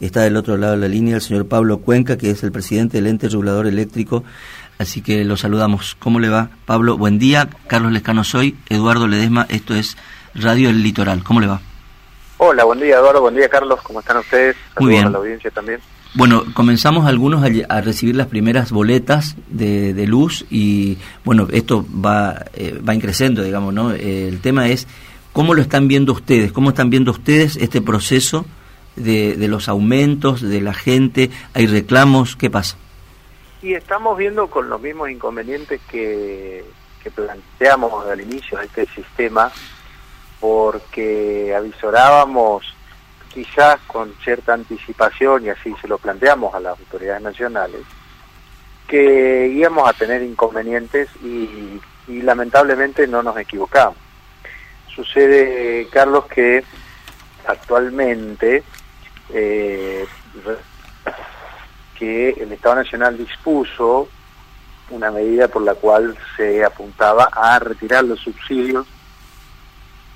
Está del otro lado de la línea el señor Pablo Cuenca, que es el presidente del ente regulador eléctrico. Así que lo saludamos. ¿Cómo le va, Pablo? Buen día. Carlos Lescano soy. Eduardo Ledesma. Esto es Radio El Litoral. ¿Cómo le va? Hola, buen día, Eduardo. Buen día, Carlos. ¿Cómo están ustedes? Muy bien. a la audiencia también. Bueno, comenzamos algunos a, recibir las primeras boletas de, luz y bueno, esto va, eh, va increciendo, digamos, ¿no? el tema es cómo lo están viendo ustedes, cómo están viendo ustedes este proceso de, los aumentos de la gente, hay reclamos, ¿qué pasa? Y estamos viendo con los mismos inconvenientes que, que planteamos al inicio de este sistema, porque avisorábamos quizás con cierta anticipación, y así se lo planteamos a las autoridades nacionales, que íbamos a tener inconvenientes y, lamentablemente no nos equivocamos. Sucede, Carlos, que actualmente eh, que el Estado Nacional dispuso una medida por la cual se apuntaba a retirar los subsidios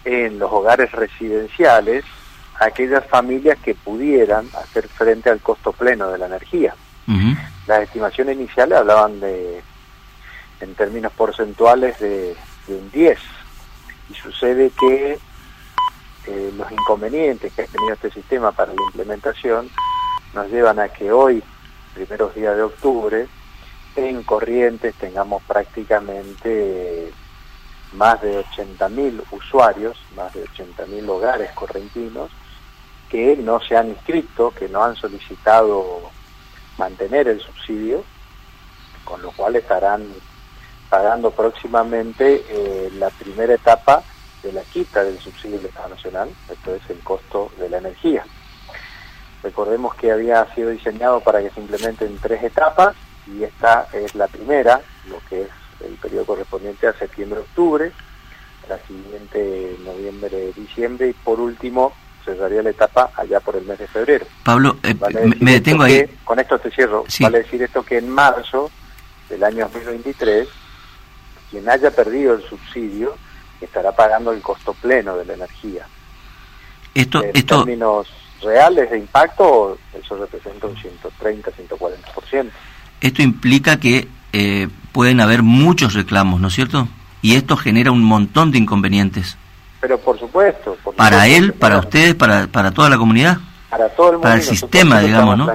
en los hogares residenciales a aquellas familias que pudieran hacer frente al costo pleno de la energía. Las estimaciones iniciales hablaban de, en términos porcentuales, de, un 10. Y sucede que eh, los inconvenientes que ha tenido este sistema para la implementación nos llevan a que hoy, primeros días de octubre, en Corrientes tengamos prácticamente más de 80.000 usuarios, más de 80.000 hogares correntinos, que no se han inscrito, que no han solicitado mantener el subsidio, con lo cual estarán pagando próximamente eh, la primera etapa de la quita del subsidio del Estado Nacional, esto es el costo de la energía. Recordemos que había sido diseñado para que se implemente en tres etapas y esta es la primera, lo que es el periodo correspondiente a septiembre-octubre, la siguiente noviembre-diciembre y por último cerraría la etapa allá por el mes de febrero. Pablo, eh, me detengo ahí. con esto te cierro. Vale decir esto que en marzo del año 2023, quien haya perdido el subsidio estará pagando el costo pleno de la energía. Esto, en esto... términos reales de impacto, eso representa un 130, 140%. Esto implica que eh, pueden haber muchos reclamos, ¿no es cierto? Y esto genera un montón de inconvenientes. Pero por supuesto. para él, para ustedes, para, para toda la comunidad. Para todo el mundo. Para el sistema, digamos, ¿no?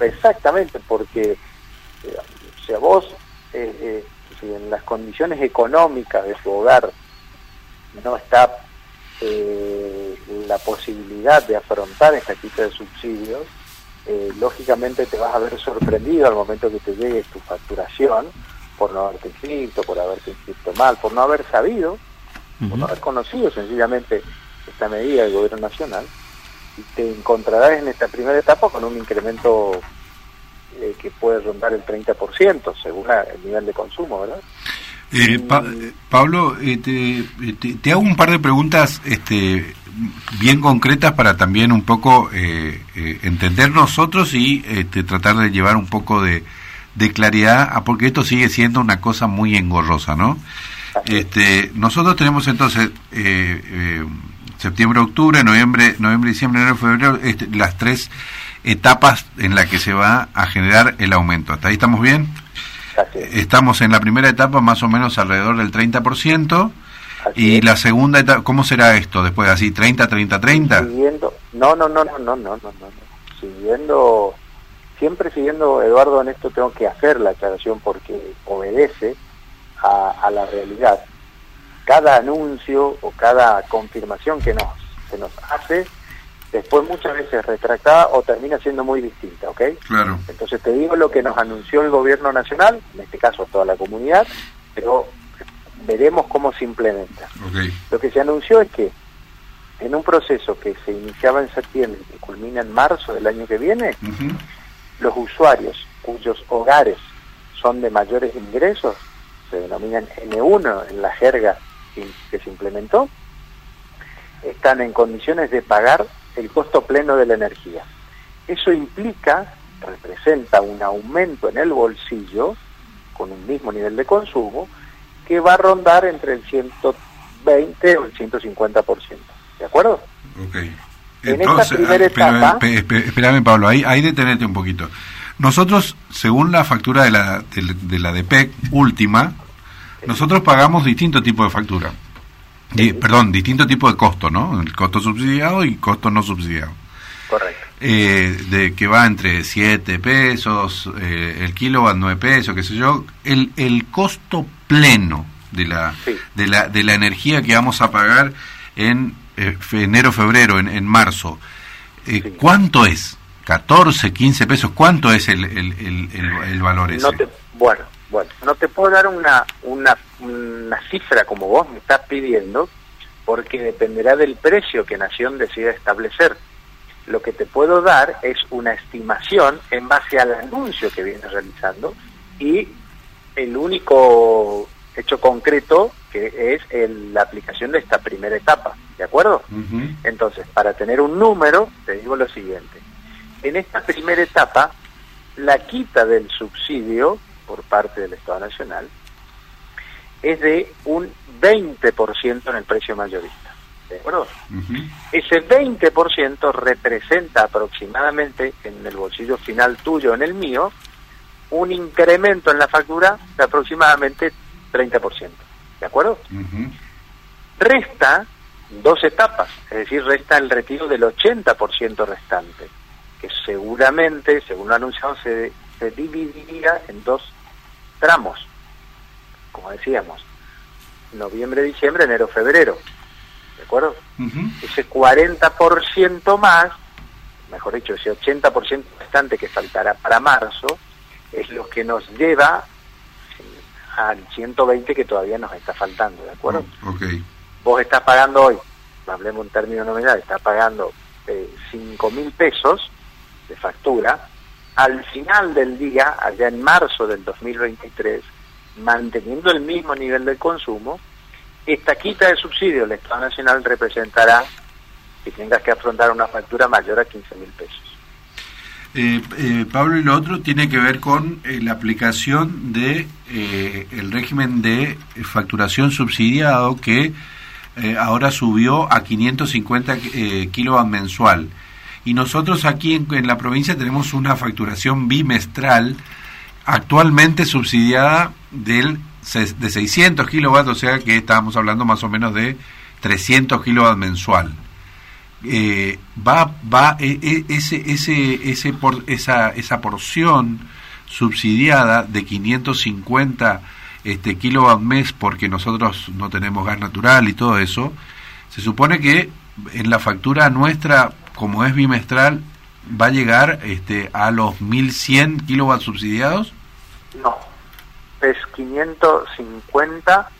Exactamente, porque eh, si a vos, eh, eh, si en las condiciones económicas de su hogar no está la posibilidad de afrontar esta quita de subsidios, lógicamente te vas a ver sorprendido al momento que te llegue tu facturación por no haberte inscrito, por haberte inscrito mal, por no haber sabido por no haber conocido sencillamente esta medida del gobierno nacional, y te encontrarás en esta primera etapa con un incremento eh, que puede rondar el 30% según el nivel de consumo, ¿verdad? Eh, Pablo, eh, te, te, hago un par de preguntas este, bien concretas para también un poco entender nosotros y este, tratar de llevar un poco de, de claridad, porque esto sigue siendo una cosa muy engorrosa, ¿no? Este, nosotros tenemos entonces eh, eh, septiembre, octubre, noviembre, noviembre, diciembre, enero, febrero, este, las tres etapas en las que se va a generar el aumento. ¿Hasta ahí estamos bien? Estamos en la primera etapa más o menos alrededor del 30%. y la segunda etapa, ¿cómo será esto después? ¿Así 30, 30, 30? Siguiendo, no, no, no, no, no, no, no, no. Siguiendo, siempre siguiendo, Eduardo, en esto tengo que hacer la aclaración porque obedece a, la realidad. Cada anuncio o cada confirmación que nos, se nos hace, después muchas veces retractada o termina siendo muy distinta, ¿ok? Claro. Entonces te digo lo que nos anunció el gobierno nacional, en este caso toda la comunidad, pero veremos cómo se implementa. Lo que se anunció es que en un proceso que se iniciaba en septiembre y que culmina en marzo del año que viene, los usuarios cuyos hogares son de mayores ingresos se denominan N1 en la jerga que se implementó, están en condiciones de pagar el costo pleno de la energía. Eso implica, representa un aumento en el bolsillo, con un mismo nivel de consumo, que va a rondar entre el 120 o el 150%. ¿De acuerdo? En esta primera etapa... espérame, Pablo, ahí, ahí detenete un poquito. Nosotros, según la factura de la, de, la DPEC última, nosotros pagamos distinto tipo de factura. Perdón, distinto tipo de costo, ¿no? El costo subsidiado y costo no subsidiado. Correcto. Eh, de que va entre 7 pesos, eh, el kilowatt 9 pesos, qué sé yo. El, el costo pleno de la, de, la, de la energía que vamos a pagar en eh, enero, febrero, en, en marzo, eh, ¿cuánto es? 14, 15 pesos, ¿cuánto es el, el, el, valor ese? bueno, bueno, no te puedo dar una, una, una cifra como vos me estás pidiendo, porque dependerá del precio que Nación decida establecer. Lo que te puedo dar es una estimación en base al anuncio que vienes realizando y el único hecho concreto que es la aplicación de esta primera etapa, ¿de acuerdo? Entonces, para tener un número, te digo lo siguiente. En esta primera etapa, la quita del subsidio por parte del Estado Nacional es de un 20% en el precio mayorista. ¿De acuerdo? Ese 20% representa aproximadamente en el bolsillo final tuyo, en el mío, un incremento en la factura de aproximadamente 30%. ¿De acuerdo? Resta dos etapas, es decir, resta el retiro del 80% restante, que seguramente, según lo anunciado, se, se dividiría en dos tramos, como decíamos, noviembre, diciembre, enero, febrero. ¿De acuerdo? Ese 40% más, mejor dicho, ese 80% restante que faltará para marzo, es lo que nos lleva al 120 que todavía nos está faltando, ¿de acuerdo? Oh, Vos estás pagando hoy, hablemos en términos nominal, estás pagando eh, 5 mil pesos de factura, al final del día, allá en marzo del 2023, manteniendo el mismo nivel de consumo, esta quita de subsidio del Estado Nacional representará que tengas que afrontar una factura mayor a 15 mil pesos. Eh, eh, Pablo, y lo otro tiene que ver con eh, la aplicación de el régimen de facturación subsidiado que ahora subió a 550 kilovatios mensual. Y nosotros aquí en, la provincia tenemos una facturación bimestral actualmente subsidiada del, de 600 kilovatios, o sea que estábamos hablando más o menos de 300 kilovatios mensual. Eh, va va e, e, ese ese ese por, esa esa porción subsidiada de 550 este kilowatt mes porque nosotros no tenemos gas natural y todo eso se supone que en la factura nuestra como es bimestral va a llegar este a los 1100 kilowatts subsidiados no es 550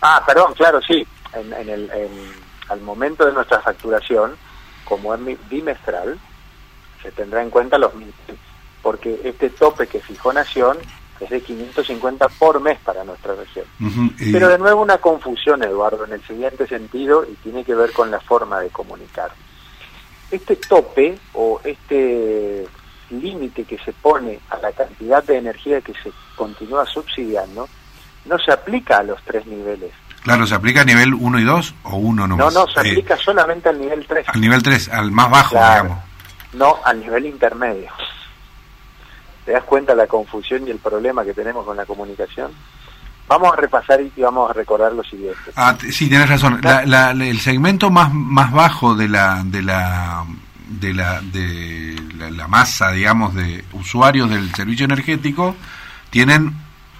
ah perdón claro sí en, en el en al momento de nuestra facturación, como es bimestral, se tendrá en cuenta los mil, porque este tope que fijó Nación es de 550 por mes para nuestra región. Pero de nuevo una confusión, Eduardo, en el siguiente sentido, y tiene que ver con la forma de comunicar. Este tope o este límite que se pone a la cantidad de energía que se continúa subsidiando, no se aplica a los tres niveles Claro, ¿se aplica a nivel 1 y 2 o 1 nomás? No, no, se eh, aplica solamente al nivel 3. Al nivel 3, al más bajo, digamos. No, al nivel intermedio. ¿Te das cuenta la confusión y el problema que tenemos con la comunicación? Vamos a repasar y vamos a recordar lo siguiente. Ah, sí, tienes razón. La, el segmento más, más bajo de la, de la de la de la masa, digamos, de usuarios del servicio energético tienen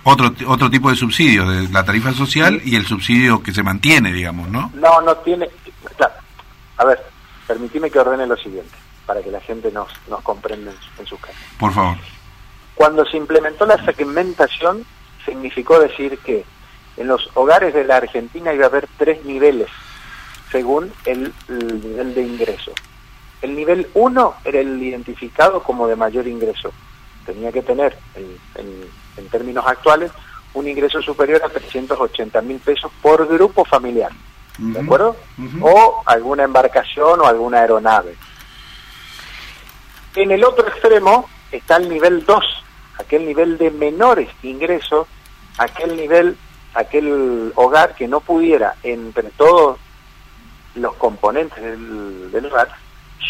otro otro tipo de subsidio, de la tarifa social y el subsidio que se mantiene, digamos, ¿no? No, no tiene... Claro. A ver, permitime que ordene lo siguiente, para que la gente nos, nos comprenda en, sus casas. Por favor. Cuando se implementó la segmentación, significó decir que en los hogares de la Argentina iba a haber tres niveles, según el, nivel de ingreso. El nivel 1 era el identificado como de mayor ingreso. Tenía que tener en en términos actuales, un ingreso superior a 380 mil pesos por grupo familiar. ¿De acuerdo? O alguna embarcación o alguna aeronave. En el otro extremo está el nivel 2, aquel nivel de menores ingresos, aquel nivel, aquel hogar que no pudiera, entre todos los componentes del, del hogar,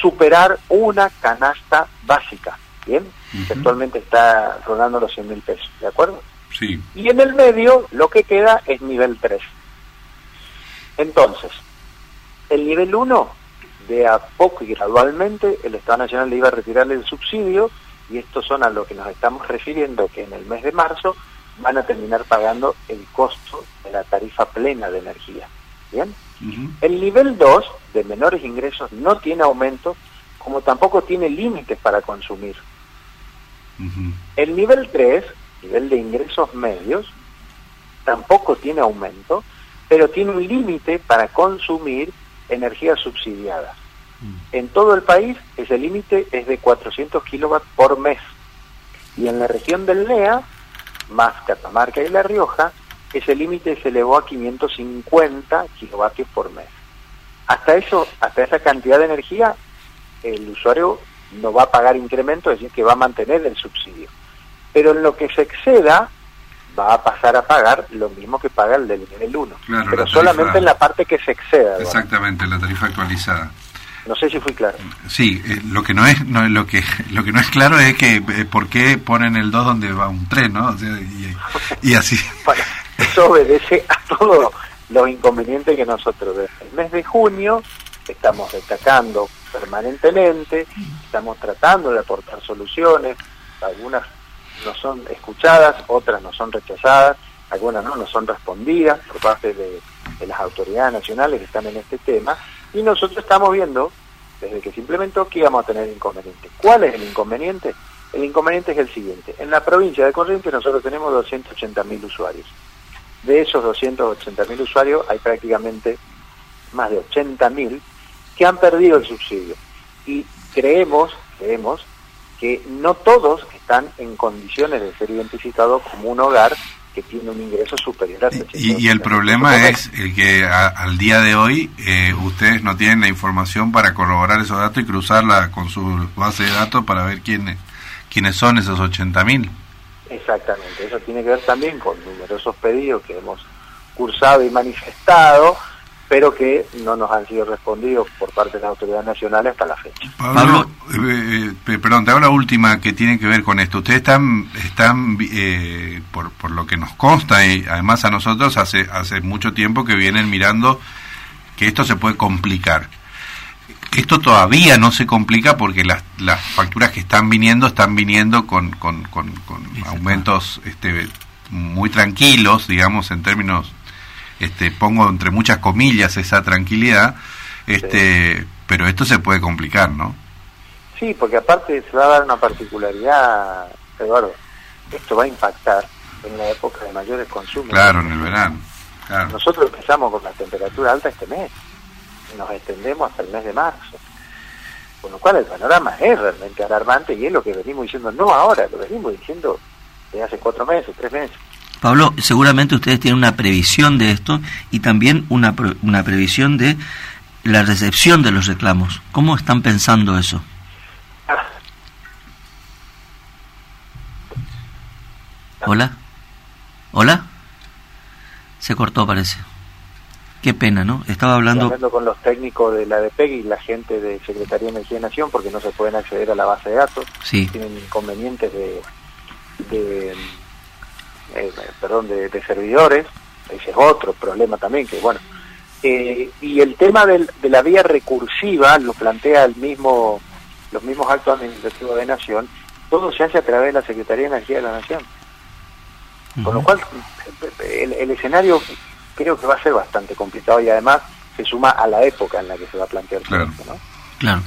superar una canasta básica, ¿bien? que actualmente está rondando los 100 mil pesos, ¿de acuerdo? Sí. Y en el medio lo que queda es nivel 3. Entonces, el nivel 1, de a poco y gradualmente, el Estado Nacional le iba a retirarle el subsidio, y estos son a lo que nos estamos refiriendo, que en el mes de marzo van a terminar pagando el costo de la tarifa plena de energía. ¿Bien? El nivel 2, de menores ingresos, no tiene aumento, como tampoco tiene límites para consumir. El nivel 3, nivel de ingresos medios, tampoco tiene aumento, pero tiene un límite para consumir energía subsidiada. Mm. En todo el país ese límite es de 400 kilowatts por mes. Y en la región del NEA, más Catamarca y La Rioja, ese límite se elevó a 550 kilovatios por mes. Hasta eso, hasta esa cantidad de energía, el usuario no va a pagar incremento, es decir, que va a mantener el subsidio. Pero en lo que se exceda, va a pasar a pagar lo mismo que paga el del nivel 1. pero solamente en la parte que se exceda. Exactamente, la tarifa actualizada. No sé si fui claro. Sí, eh, lo que no es no, lo que lo que no es claro es que eh, por qué ponen el 2 donde va un tren, ¿no? y, así. eso obedece a todos los inconvenientes que nosotros el mes de junio estamos destacando permanentemente, estamos tratando de aportar soluciones, algunas no son escuchadas, otras no son rechazadas, algunas no, no son respondidas por parte de, las autoridades nacionales que están en este tema, y nosotros estamos viendo, desde que se implementó, que íbamos a tener inconvenientes. ¿Cuál es el inconveniente? El inconveniente es el siguiente. En la provincia de Corrientes nosotros tenemos 280.000 usuarios. De esos 280.000 usuarios hay prácticamente más de 80.000 que han perdido el subsidio. Y creemos, creemos que no todos están en condiciones de ser identificados como un hogar que tiene un ingreso superior a y, y el problema es el que al día de hoy eh, ustedes no tienen la información para corroborar esos datos y cruzarla con su base de datos para ver quiénes quiénes son esos 80.000. Exactamente, eso tiene que ver también con numerosos pedidos que hemos cursado y manifestado pero que no nos han sido respondidos por parte de las autoridades nacionales hasta la fecha. Pablo, eh, eh, perdón, te hago la última que tiene que ver con esto. Ustedes están, están eh, por, por lo que nos consta, y además a nosotros hace, hace mucho tiempo que vienen mirando que esto se puede complicar. Esto todavía no se complica porque las, las facturas que están viniendo están viniendo con, con, con, con aumentos este, muy tranquilos, digamos, en términos este, pongo entre muchas comillas esa tranquilidad, este, pero esto se puede complicar, ¿no? Sí, porque aparte se va a dar una particularidad, Eduardo, esto va a impactar en la época de mayores consumos. Claro, en el verano. Nosotros empezamos con la temperatura alta este mes, y nos extendemos hasta el mes de marzo. Con lo cual el panorama es realmente alarmante y es lo que venimos diciendo, no ahora, lo venimos diciendo desde hace cuatro meses, tres meses. Pablo, seguramente ustedes tienen una previsión de esto y también una, una previsión de la recepción de los reclamos. ¿Cómo están pensando eso? Hola. Hola. Se cortó, parece. Qué pena, ¿no? Estaba hablando... hablando con los técnicos de la DPEG y la gente de Secretaría de Energía de Nación porque no se pueden acceder a la base de datos. Sí. Tienen inconvenientes de, de eh, perdón, de, servidores, ese es otro problema también, que bueno. Eh, y el tema de la vía recursiva lo plantea el mismo los mismos actos administrativos de Nación, todo se hace a través de la Secretaría de Energía de la Nación. Con lo cual, el, escenario creo que va a ser bastante complicado y además se suma a la época en la que se va a plantear claro. ¿no? Claro.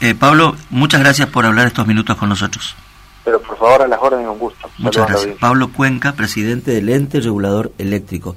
Eh, Pablo, muchas gracias por hablar estos minutos con nosotros pero por favor a las órdenes un gusto. Muchas gracias. Pablo Cuenca, presidente del ente regulador eléctrico.